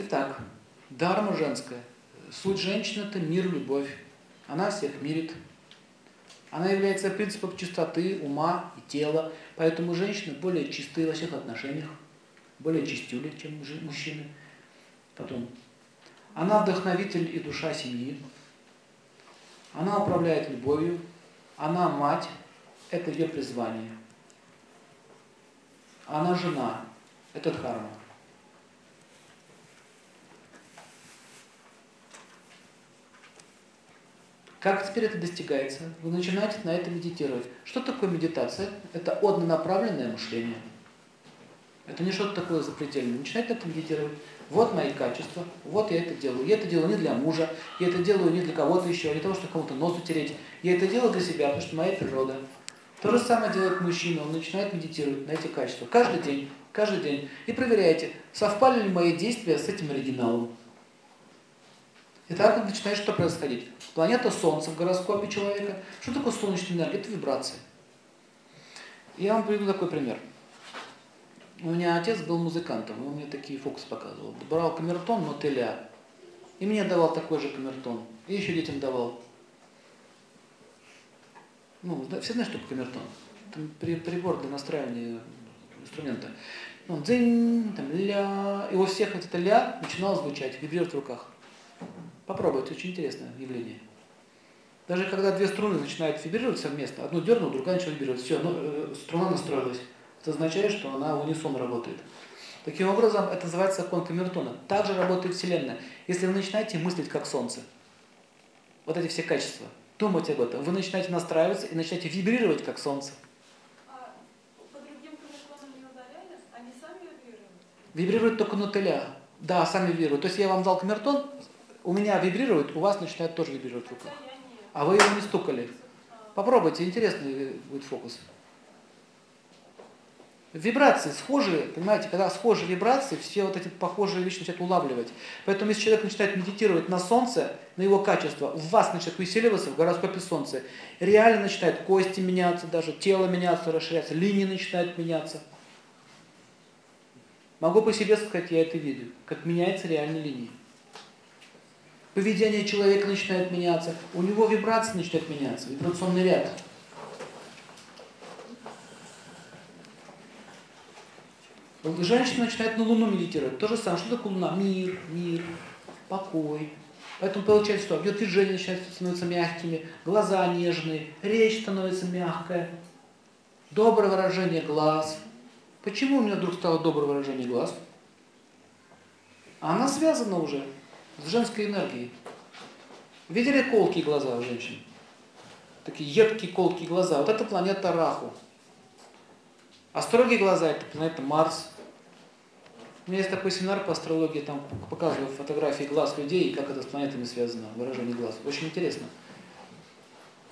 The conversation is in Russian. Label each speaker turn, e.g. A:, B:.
A: Итак, дарма женская. Суть женщины – это мир, любовь. Она всех мирит. Она является принципом чистоты ума и тела. Поэтому женщины более чистые во всех отношениях, более чистюли, чем мужчины. Потом, она вдохновитель и душа семьи. Она управляет любовью. Она мать. Это ее призвание. Она жена. Это дхарма. Как теперь это достигается? Вы начинаете на это медитировать. Что такое медитация? Это однонаправленное мышление. Это не что-то такое запредельное. Начинайте на это медитировать. Вот мои качества, вот я это делаю. Я это делаю не для мужа, я это делаю не для кого-то еще, не для того, чтобы кому-то нос утереть. Я это делаю для себя, потому что моя природа. То же самое делает мужчина, он начинает медитировать на эти качества. Каждый день, каждый день. И проверяйте, совпали ли мои действия с этим оригиналом. И так начинает что происходить. Планета Солнце в гороскопе человека. Что такое солнечная энергия? Это вибрация. Я вам приведу такой пример. У меня отец был музыкантом, он мне такие фокусы показывал. Брал камертон мотыля, и мне давал такой же камертон. И еще детям давал. Ну, все знают, что такое камертон? Там при, прибор для настраивания инструмента. Он дзынь, там ля, и у всех это ля начинало звучать, вибрировать в руках. Попробуйте, очень интересное явление. Даже когда две струны начинают вибрировать совместно, одну дернул, другая начала вибрировать, все, ну, э, струна настроилась. Это означает, что она в унисон работает. Таким образом, это называется закон Камертона. Также работает Вселенная. Если вы начинаете мыслить как Солнце, вот эти все качества, думать об этом, вы начинаете настраиваться и начинаете вибрировать как Солнце.
B: А вибрируют?
A: Только нутеля. Да, сами вибрируют. То есть я вам дал камертон, у меня вибрирует, у вас начинает тоже вибрировать
B: нет.
A: А вы его не стукали. Попробуйте, интересный будет фокус. Вибрации схожие, понимаете, когда схожие вибрации, все вот эти похожие вещи начинают улавливать. Поэтому если человек начинает медитировать на Солнце, на его качество, в вас начинает усиливаться в гороскопе Солнца. Реально начинают кости меняться, даже тело меняться, расширяться, линии начинают меняться. Могу по себе сказать, я это видел, как меняется реальная линия. Поведение человека начинает меняться, у него вибрации начинают меняться, вибрационный ряд. Женщина начинает на Луну медитировать. То же самое. Что такое Луна? Мир, мир, покой. Поэтому получается, что ее движения начинают становиться мягкими, глаза нежные, речь становится мягкая, доброе выражение глаз. Почему у нее вдруг стало доброе выражение глаз? Она связана уже с женской энергией. Видели колкие глаза у женщин? Такие едкие колкие глаза. Вот это планета Раху. А строгие глаза это планета Марс. У меня есть такой семинар по астрологии, там показываю фотографии глаз людей и как это с планетами связано, выражение глаз. Очень интересно.